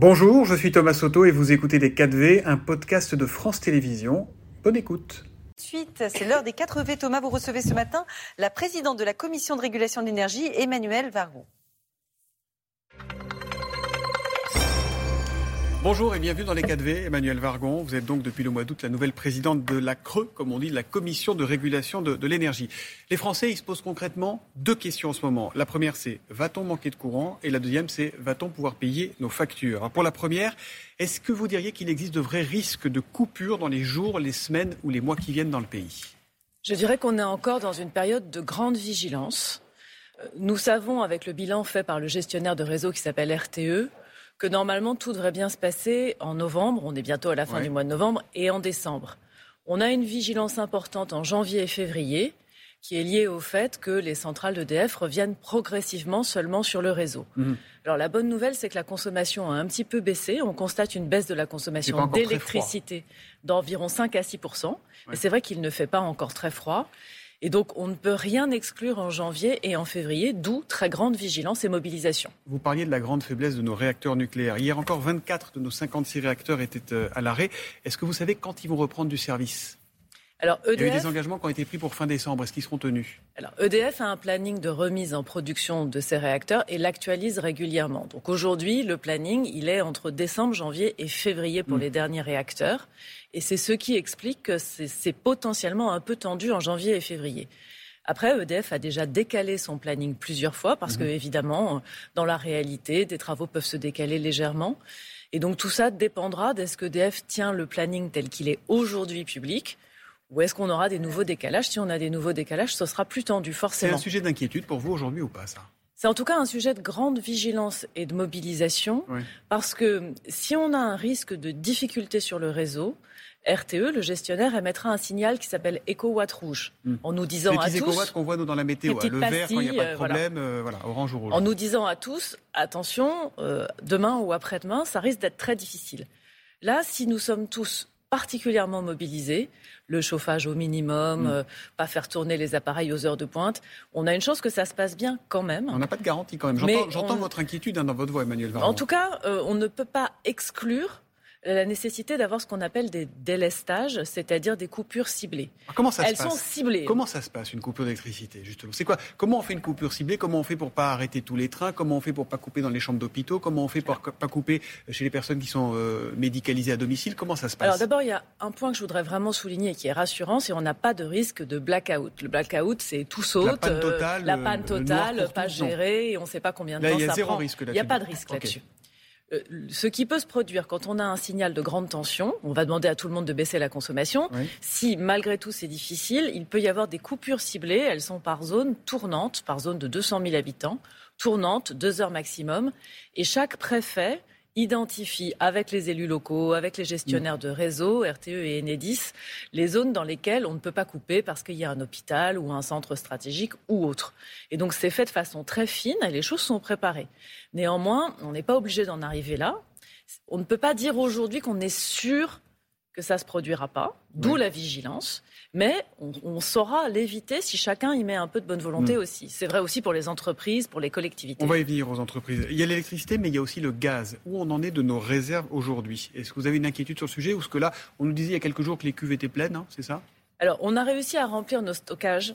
Bonjour, je suis Thomas Soto et vous écoutez Les 4V, un podcast de France Télévisions. Bonne écoute. Suite, c'est l'heure des 4V. Thomas, vous recevez ce matin la présidente de la Commission de régulation de l'énergie, Emmanuel Vargon. Bonjour et bienvenue dans les 4V. Emmanuel Vargon, vous êtes donc depuis le mois d'août la nouvelle présidente de la CRE, comme on dit, la Commission de régulation de, l'énergie. Les Français, ils se posent concrètement deux questions en ce moment. La première, c'est va-t-on manquer de courant? Et la deuxième, c'est va-t-on pouvoir payer nos factures? Pour la première, est-ce que vous diriez qu'il existe de vrais risques de coupure dans les jours, les semaines ou les mois qui viennent dans le pays? Je dirais qu'on est encore dans une période de grande vigilance. Euh, nous savons, avec le bilan fait par le gestionnaire de réseau qui s'appelle RTE, que normalement tout devrait bien se passer en novembre, on est bientôt à la fin du mois de novembre, et en décembre. On a une vigilance importante en janvier et février qui est liée au fait que les centrales d'EDF reviennent progressivement seulement sur le réseau. Mhm. Alors la bonne nouvelle, c'est que la consommation a un petit peu baissé. On constate une baisse de la consommation d'électricité d'environ 5 à 6 Et c'est vrai qu'il ne fait pas encore très froid. Et donc, on ne peut rien exclure en janvier et en février, d'où très grande vigilance et mobilisation. Vous parliez de la grande faiblesse de nos réacteurs nucléaires. Hier encore, 24 de nos 56 réacteurs étaient euh, à l'arrêt. Est-ce que vous savez quand ils vont reprendre du service? Alors, EDF... Il y a eu des engagements qui ont été pris pour fin décembre. Est-ce qu'ils seront tenus? Alors, EDF a un planning de remise en production de ses réacteurs et l'actualise régulièrement. Donc aujourd'hui, le planning, il est entre décembre, janvier et février pour hmm. les derniers réacteurs. Et c'est ce qui explique que c'est potentiellement un peu tendu en janvier et février. Après, EDF a déjà décalé son planning plusieurs fois parce que, évidemment, dans la réalité, des travaux peuvent se décaler légèrement. Et donc tout ça dépendra d'est-ce que EDF tient le planning tel qu'il est aujourd'hui public ou est-ce qu'on aura des nouveaux décalages? Si on a des nouveaux décalages, ce sera plus tendu, forcément. C'est un sujet d'inquiétude pour vous aujourd'hui ou pas, ça? C'est en tout cas un sujet de grande vigilance et de mobilisation, parce que si on a un risque de difficulté sur le réseau, RTE, le gestionnaire, émettra un signal qui s'appelle éco-watt rouge, hmm. en nous disant à tous... qu'on voit nous dans la météo, hein, le vert quand il n'y a pas de problème, euh, voilà. orange ou rouge. En nous disant à tous, attention, euh, demain ou après-demain, ça risque d'être très difficile. Là, si nous sommes tous particulièrement mobilisés, le chauffage au minimum, mm. euh, pas faire tourner les appareils aux heures de pointe. On a une chance que ça se passe bien quand même. On n'a pas de garantie quand même. J'entends votre inquiétude hein, dans votre voix, Emmanuel Varron. En tout cas, euh, on ne peut pas exclure la nécessité d'avoir ce qu'on appelle des délestages, c'est-à-dire des coupures ciblées. comment ça Elles se passe sont ciblées. Comment ça se passe une coupure d'électricité justement? C'est quoi? Comment on fait une coupure ciblée? Comment on fait pour pas arrêter tous les trains? Comment on fait pour pas couper dans les chambres d'hôpitaux? Comment on fait pour pas couper chez les personnes qui sont euh, médicalisées à domicile? Comment ça se passe? Alors d'abord, il y a un point que je voudrais vraiment souligner qui est rassurant, c'est qu'on n'a pas de risque de blackout. Le blackout, c'est tout saute, la panne totale, la panne totale pas gérée, et on ne sait pas combien de temps ça prend. Il y a zéro risque là-dessus. Il n'y a pas de risque là-dessus. Euh, ce qui peut se produire quand on a un signal de grande tension, on va demander à tout le monde de baisser la consommation. Si malgré tout c'est difficile, il peut y avoir des coupures ciblées. Elles sont par zone tournante, par zone de 200 000 habitants, tournante, deux heures maximum. Et chaque préfet identifie avec les élus locaux, avec les gestionnaires de réseau, RTE et Enedis, les zones dans lesquelles on ne peut pas couper parce qu'il y a un hôpital ou un centre stratégique ou autre. Et donc c'est fait de façon très fine et les choses sont préparées. Néanmoins, on n'est pas obligé d'en arriver là. On ne peut pas dire aujourd'hui qu'on est sûr que ça ne se produira pas, d'où la vigilance. Mais on, saura l'éviter si chacun y met un peu de bonne volonté mm. aussi. C'est vrai aussi pour les entreprises, pour les collectivités. On va y venir aux entreprises. Il y a l'électricité, mais il y a aussi le gaz. Où on en est de nos réserves aujourd'hui? Est-ce que vous avez une inquiétude sur le sujet Ou est-ce que là, on nous disait il y a quelques jours que les cuves étaient pleines, hein, c'est ça? Alors, on a réussi à remplir nos stockages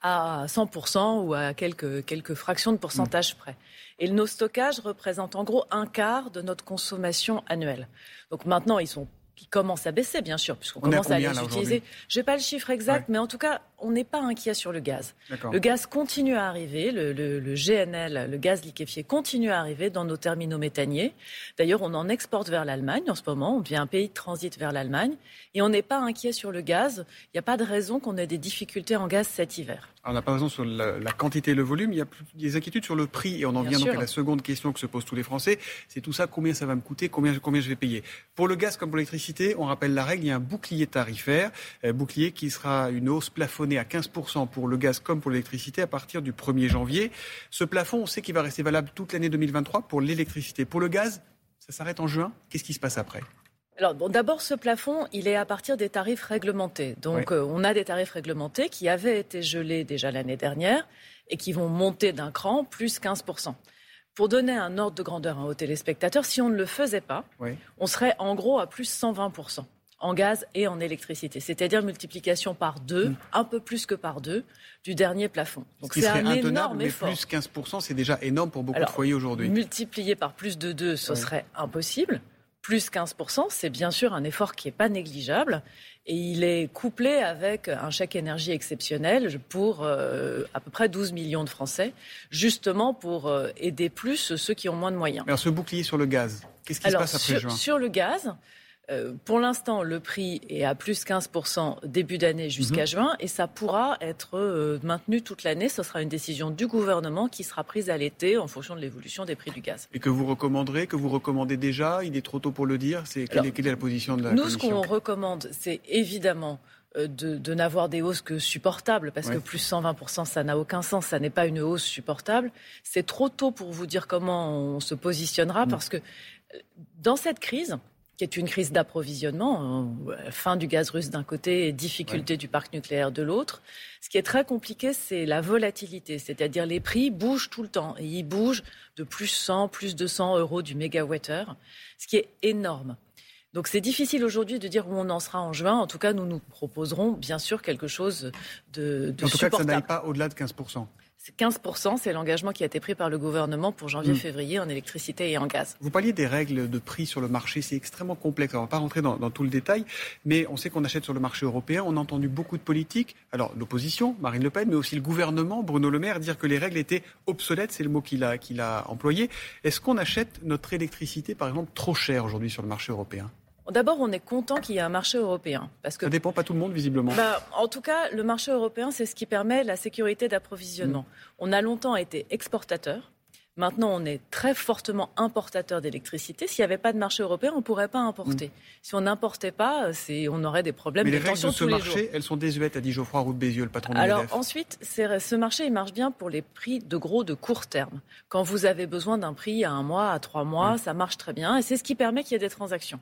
à 100% ou à quelques, quelques fractions de pourcentage mm. près. Et nos stockages représentent en gros un quart de notre consommation annuelle. Donc maintenant, ils sont qui commence à baisser, bien sûr, puisqu'on commence à les utiliser. Je n'ai pas le chiffre exact, mais en tout cas, on n'est pas inquiet sur le gaz. Le gaz continue à arriver, le, le, GNL, le gaz liquéfié, continue à arriver dans nos terminaux méthaniers. D'ailleurs, on en exporte vers l'Allemagne en ce moment, on devient un pays de transit vers l'Allemagne, et on n'est pas inquiet sur le gaz. Il n'y a pas de raison qu'on ait des difficultés en gaz cet hiver. On n'a pas raison sur la, quantité et le volume, il y a des inquiétudes sur le prix, et on en vient donc à la seconde question que se posent tous les Français, c'est tout ça, combien ça va me coûter, combien, combien je vais payer. Pour le gaz comme pour l'électricité, on rappelle la règle, il y a un bouclier tarifaire, un euh, bouclier qui sera une hausse plafonnée à 15% pour le gaz comme pour l'électricité à partir du 1er janvier. Ce plafond, on sait qu'il va rester valable toute l'année 2023 pour l'électricité. Pour le gaz, ça s'arrête en juin. Qu'est-ce qui se passe après? Alors, d'abord, ce plafond, il est à partir des tarifs réglementés. Donc, euh, on a des tarifs réglementés qui avaient été gelés déjà l'année dernière et qui vont monter d'un cran, plus 15%. Pour donner un ordre de grandeur à aux téléspectateurs, si on ne le faisait pas, on serait en gros à plus 120% en gaz et en électricité, c'est-à-dire multiplication par deux, mm. un peu plus que par deux, du dernier plafond. Donc c'est un énorme effort. Plus 15%, c'est déjà énorme pour beaucoup de foyers aujourd'hui. Multiplié par plus de deux, ce serait impossible. Plus 15%, c'est bien sûr un effort qui n'est pas négligeable. Et il est couplé avec un chèque énergie exceptionnel pour euh, à peu près 12 millions de Français, justement pour euh, aider plus ceux qui ont moins de moyens. Alors ce bouclier sur le gaz, qu'est-ce qui se passe après juin? Sur le gaz, euh, pour l'instant, le prix est à plus 15% début d'année jusqu'à mhm. juin et ça pourra être euh, maintenu toute l'année. Ce sera une décision du gouvernement qui sera prise à l'été en fonction de l'évolution des prix du gaz. Et que vous recommanderez, que vous recommandez déjà Il est trop tôt pour le dire C'est quelle, est la position de la Nous, ce qu'on recommande, c'est évidemment euh, de, n'avoir des hausses que supportables, parce que plus 120%, ça n'a aucun sens, ça n'est pas une hausse supportable. C'est trop tôt pour vous dire comment on se positionnera, mm. parce que dans cette crise, qui est une crise d'approvisionnement, euh, fin du gaz russe d'un côté et difficulté du parc nucléaire de l'autre. Ce qui est très compliqué, c'est la volatilité, c'est-à-dire les prix bougent tout le temps et ils bougent de plus 100, plus 200 euros du mégawattheure, ce qui est énorme. Donc c'est difficile aujourd'hui de dire où on en sera en juin. En tout cas, nous nous proposerons bien sûr quelque chose de, de en tout cas, que ça n'aille pas au-delà de 15 15%, c'est l'engagement qui a été pris par le gouvernement pour janvier-février mm. en électricité et en gaz. Vous parliez des règles de prix sur le marché, c'est extrêmement complexe. On ne va pas rentrer dans, tout le détail, mais on sait qu'on achète sur le marché européen. On a entendu beaucoup de politiques, alors l'opposition, Marine Le Pen, mais aussi le gouvernement, Bruno Le Maire, dire que les règles étaient obsolètes, c'est le mot qu'il a, qu'il a employé. Est-ce qu'on achète notre électricité, par exemple, trop cher aujourd'hui sur le marché européen? D'abord, on est content qu'il y ait un marché européen. Parce que, Ça dépend pas tout le monde, visiblement. Bah, en tout cas, le marché européen, c'est ce qui permet la sécurité d'approvisionnement. Mm. On a longtemps été exportateur. Maintenant, on est très fortement importateur d'électricité. S'il n'y avait pas de marché européen, on ne pourrait pas importer. Mm. Si on n'importait pas, on aurait des problèmes Mais les règles de ce marché, elles sont désuètes, a dit Geoffroy Roux Bézieux, le patron de Alors ensuite, ce marché, il marche bien pour les prix de gros de court terme. Quand vous avez besoin d'un prix à un mois, à trois mois, mm. ça marche très bien. Et c'est ce qui permet qu'il y ait des transactions.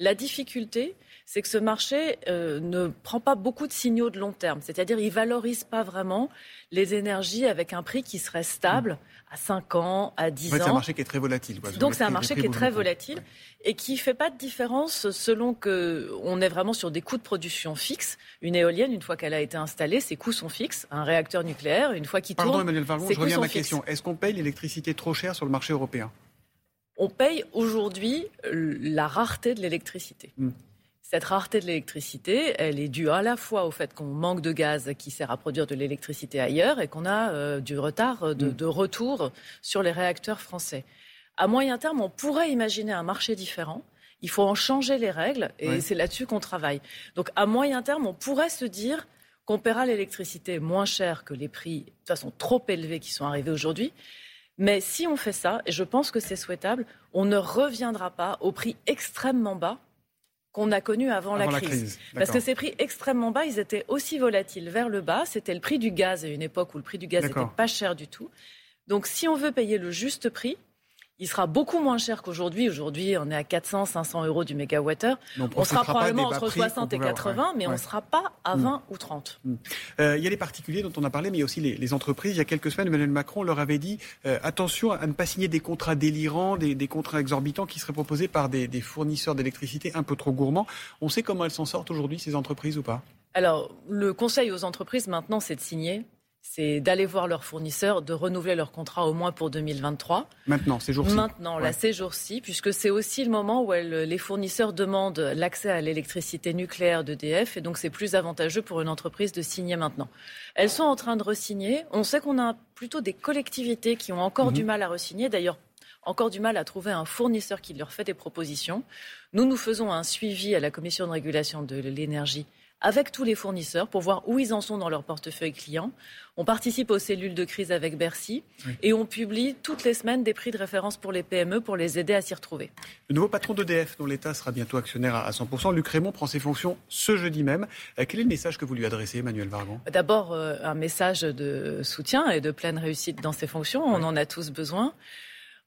La difficulté, c'est que ce marché euh, ne prend pas beaucoup de signaux de long terme. C'est-à-dire, il valorise pas vraiment les énergies avec un prix qui serait stable à 5 ans, à 10 en fait, ans. C'est un marché qui est très volatile. Donc, c'est un marché qui est très volatile et qui ne fait pas de différence selon qu'on est vraiment sur des coûts de production fixes. Une éolienne, une fois qu'elle a été installée, ses coûts sont fixes. Un réacteur nucléaire, une fois qu'il tourne, Pardon, Emmanuel je reviens à ma question. Est-ce qu'on paye l'électricité trop cher sur le marché européen? On paye aujourd'hui euh, la rareté de l'électricité. Hmm. Cette rareté de l'électricité, elle est due à la fois au fait qu'on manque de gaz qui sert à produire de l'électricité ailleurs et qu'on a euh, du retard hmm. de, retour sur les réacteurs français. À moyen terme, on pourrait imaginer un marché différent. Il faut en changer les règles et c'est là-dessus qu'on travaille. Donc à moyen terme, on pourrait se dire qu'on paiera l'électricité moins cher que les prix de toute façon trop élevés qui sont arrivés aujourd'hui. Mais si on fait ça, et je pense que c'est souhaitable, on ne reviendra pas au prix extrêmement bas qu'on a connu avant, la, crise. Parce que ces prix extrêmement bas, ils étaient aussi volatiles vers le bas. C'était le prix du gaz à une époque où le prix du gaz n'était pas cher du tout. Donc si on veut payer le juste prix, il sera beaucoup moins cher qu'aujourd'hui. Aujourd'hui, on est à 400, 500 euros du mégawattheure. On, sera probablement entre 60 et 80, mais on ne sera pas à 20 mm. ou 30. Mm. Euh, il y a les particuliers dont on a parlé, mais il y a aussi les, entreprises. Il y a quelques semaines, Emmanuel Macron leur avait dit euh, attention à ne pas signer des contrats délirants, des, contrats exorbitants qui seraient proposés par des, des fournisseurs d'électricité un peu trop gourmands. On sait comment elles s'en sortent aujourd'hui, ces entreprises ou pas? Alors, le conseil aux entreprises maintenant, c'est de signer c'est d'aller voir leurs fournisseurs, de renouveler leur contrat au moins pour 2023. Maintenant, ces jours-ci. Maintenant, là, ces jours-ci, puisque c'est aussi le moment où les fournisseurs demandent l'accès à l'électricité nucléaire d'EDF, et donc c'est plus avantageux pour une entreprise de signer maintenant. Elles sont en train de resigner. On sait qu'on a plutôt des collectivités qui ont encore du mhm. mal à resigner. D'ailleurs, encore du mal à trouver un fournisseur qui leur fait des propositions. Nous, nous faisons un suivi à la Commission de régulation de l'énergie avec tous les fournisseurs pour voir où ils en sont dans leur portefeuille client. On participe aux cellules de crise avec Bercy et on publie toutes les semaines des prix de référence pour les PME pour les aider à s'y retrouver. Le nouveau patron d'EDF, dont l'État sera bientôt actionnaire à 100%, Luc Raymond prend ses fonctions ce jeudi même. Euh, quel est le message que vous lui adressez, Emmanuel Vargon? D'abord, euh, un message de soutien et de pleine réussite dans ses fonctions. On en a tous besoin.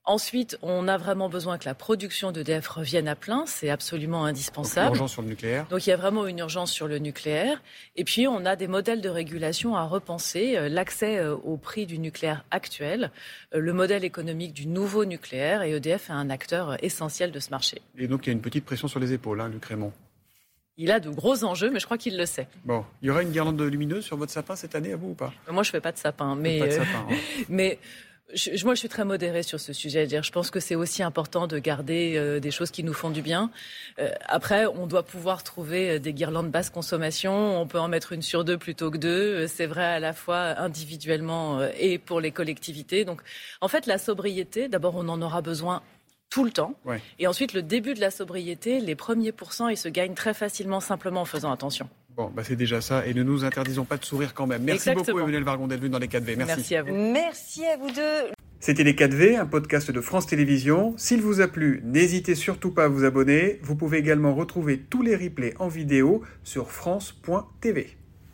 Ensuite, on a vraiment besoin que la production d'EDF revienne à plein. C'est absolument indispensable. Donc, urgence sur le nucléaire. Donc, il y a vraiment une urgence sur le nucléaire. Et puis, on a des modèles de régulation à repenser. Euh, l'accès euh, au prix du nucléaire actuel, euh, le modèle économique du nouveau nucléaire. Et EDF est un acteur essentiel de ce marché. Et donc, il y a une petite pression sur les épaules, hein, Luc Raymond. Il a de gros enjeux, mais je crois qu'il le sait. Bon, il y aura une guirlande lumineuse sur votre sapin cette année, à vous ou pas? Moi, je fais pas de sapin, mais pas de sapin, hein. mais moi, je suis très modérée sur ce sujet. -dire, je pense que c'est aussi important de garder euh, des choses qui nous font du bien. Euh, après, on doit pouvoir trouver euh, des guirlandes basse consommation. On peut en mettre une sur deux plutôt que deux. C'est vrai à la fois individuellement et pour les collectivités. Donc, en fait, la sobriété, d'abord, on en aura besoin tout le temps. Et ensuite, le début de la sobriété, les premiers pourcents, ils se gagnent très facilement simplement en faisant attention. Bon, bah c'est déjà ça. Et ne nous interdisons pas de sourire quand même. Merci beaucoup, Emmanuel Vargon, d'être venu dans les 4V. Merci. Merci à vous. Merci à vous deux. C'était Les 4V, un podcast de France Télévisions. S'il vous a plu, n'hésitez surtout pas à vous abonner. Vous pouvez également retrouver tous les replays en vidéo sur France.tv.